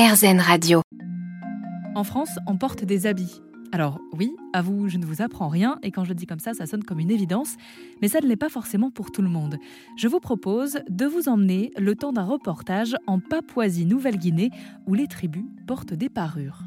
RZN Radio. En France, on porte des habits. Alors oui, à vous, je ne vous apprends rien, et quand je dis comme ça, ça sonne comme une évidence, mais ça ne l'est pas forcément pour tout le monde. Je vous propose de vous emmener le temps d'un reportage en Papouasie-Nouvelle-Guinée, où les tribus portent des parures.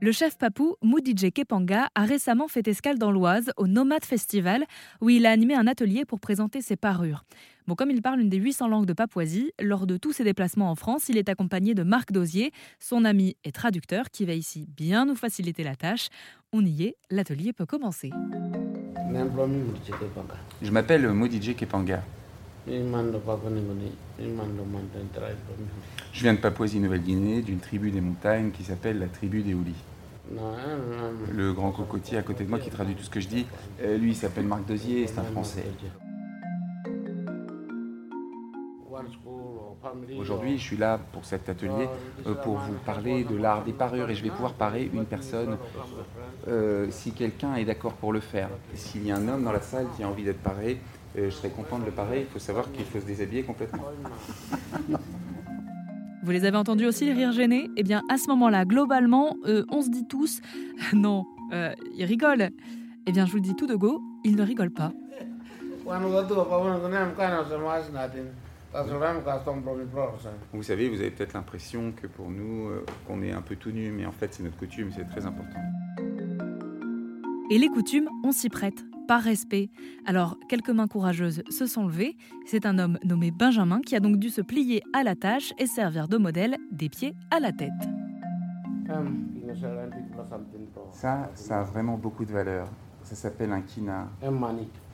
Le chef papou Moudidje Kepanga a récemment fait escale dans l'Oise au Nomad Festival où il a animé un atelier pour présenter ses parures. Bon, comme il parle une des 800 langues de Papouasie, lors de tous ses déplacements en France, il est accompagné de Marc Dosier, son ami et traducteur, qui va ici bien nous faciliter la tâche. On y est, l'atelier peut commencer. Je m'appelle Moudidje Kepanga. Je viens de Papouasie-Nouvelle-Guinée, d'une tribu des montagnes qui s'appelle la tribu des Houlis. Le grand cocotier à côté de moi qui traduit tout ce que je dis, euh, lui il s'appelle Marc Dosier, c'est un Français. Aujourd'hui, je suis là pour cet atelier euh, pour vous parler de l'art des parures et je vais pouvoir parer une personne euh, si quelqu'un est d'accord pour le faire. S'il y a un homme dans la salle qui a envie d'être paré, je serais content de le parer. Il faut savoir qu'il faut se déshabiller complètement. Vous les avez entendus aussi, les rires gênés? Eh bien, à ce moment-là, globalement, euh, on se dit tous non, euh, ils rigolent. Eh bien, je vous le dis tout de go, ils ne rigolent pas. Vous savez, vous avez peut-être l'impression que pour nous, euh, qu'on est un peu tout nu, mais en fait, c'est notre coutume, c'est très important. Et les coutumes, on s'y prête par respect. Alors, quelques mains courageuses se sont levées. C'est un homme nommé Benjamin qui a donc dû se plier à la tâche et servir de modèle des pieds à la tête. Ça, ça a vraiment beaucoup de valeur. Ça s'appelle un kina.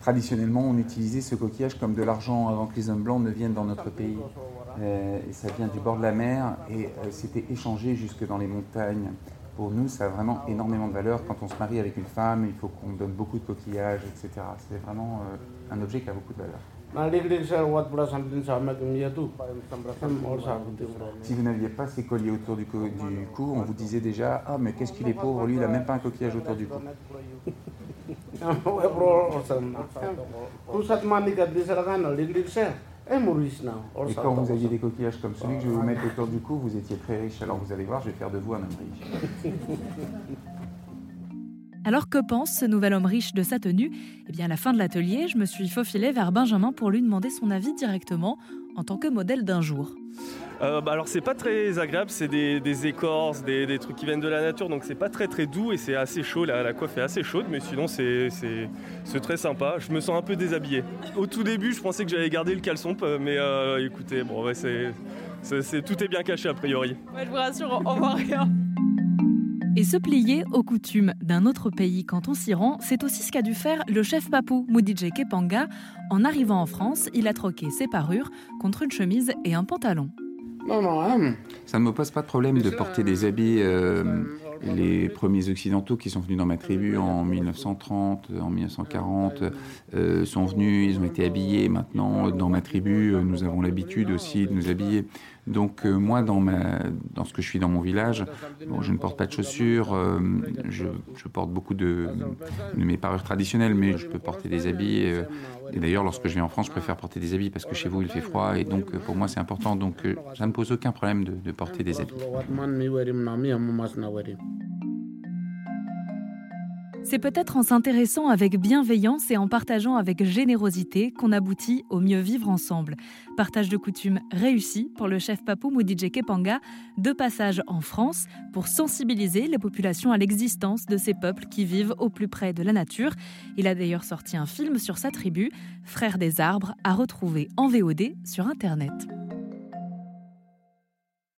Traditionnellement, on utilisait ce coquillage comme de l'argent avant que les hommes blancs ne viennent dans notre pays. Euh, et ça vient du bord de la mer et euh, c'était échangé jusque dans les montagnes. Pour nous, ça a vraiment énormément de valeur. Quand on se marie avec une femme, il faut qu'on donne beaucoup de coquillages, etc. C'est vraiment euh, un objet qui a beaucoup de valeur. Si vous n'aviez pas ces colliers autour du, du cou, on vous disait déjà Ah, mais qu'est-ce qu'il est pauvre, lui, il n'a même pas un coquillage autour du cou. Et quand vous aviez des coquillages comme celui que je vais vous mettre autour du cou, vous étiez très riche. Alors vous allez voir, je vais faire de vous un homme riche. Alors que pense ce nouvel homme riche de sa tenue? Eh bien, à la fin de l'atelier, je me suis faufilée vers Benjamin pour lui demander son avis directement en tant que modèle d'un jour. Euh, bah alors c'est pas très agréable, c'est des, écorces, des, trucs qui viennent de la nature, donc c'est pas très très doux et c'est assez chaud, la, la, coiffe est assez chaude, mais sinon c'est très sympa. Je me sens un peu déshabillé. Au tout début je pensais que j'allais garder le caleçon, mais euh, écoutez, bon ouais, c'est tout est bien caché a priori. Ouais, je vous rassure, on voit rien. Et se plier aux coutumes d'un autre pays quand on s'y rend, c'est aussi ce qu'a dû faire le chef papou Moudidje Kepanga. En arrivant en France, il a troqué ses parures contre une chemise et un pantalon. Non, non, hein. Ça ne me pose pas de problème de porter des habits. Euh, les premiers occidentaux qui sont venus dans ma tribu en 1930, en 1940, euh, sont venus, ils ont été habillés. Maintenant, dans ma tribu, nous avons l'habitude aussi de nous habiller. Donc euh, moi, dans, ce que je suis dans mon village, bon, je ne porte pas de chaussures, euh, je, porte beaucoup de, mes parures traditionnelles, mais je peux porter des habits. et d'ailleurs, lorsque je viens en France, je préfère porter des habits parce que chez vous, il fait froid, et donc pour moi, c'est important. Donc ça ne pose aucun problème de porter des habits. C'est peut-être en s'intéressant avec bienveillance et en partageant avec générosité qu'on aboutit au mieux vivre ensemble. Partage de coutumes réussi pour le chef papou Moudidje Kepanga, de passage en France pour sensibiliser les populations à l'existence de ces peuples qui vivent au plus près de la nature. Il a d'ailleurs sorti un film sur sa tribu, Frères des arbres, à retrouver en VOD sur Internet.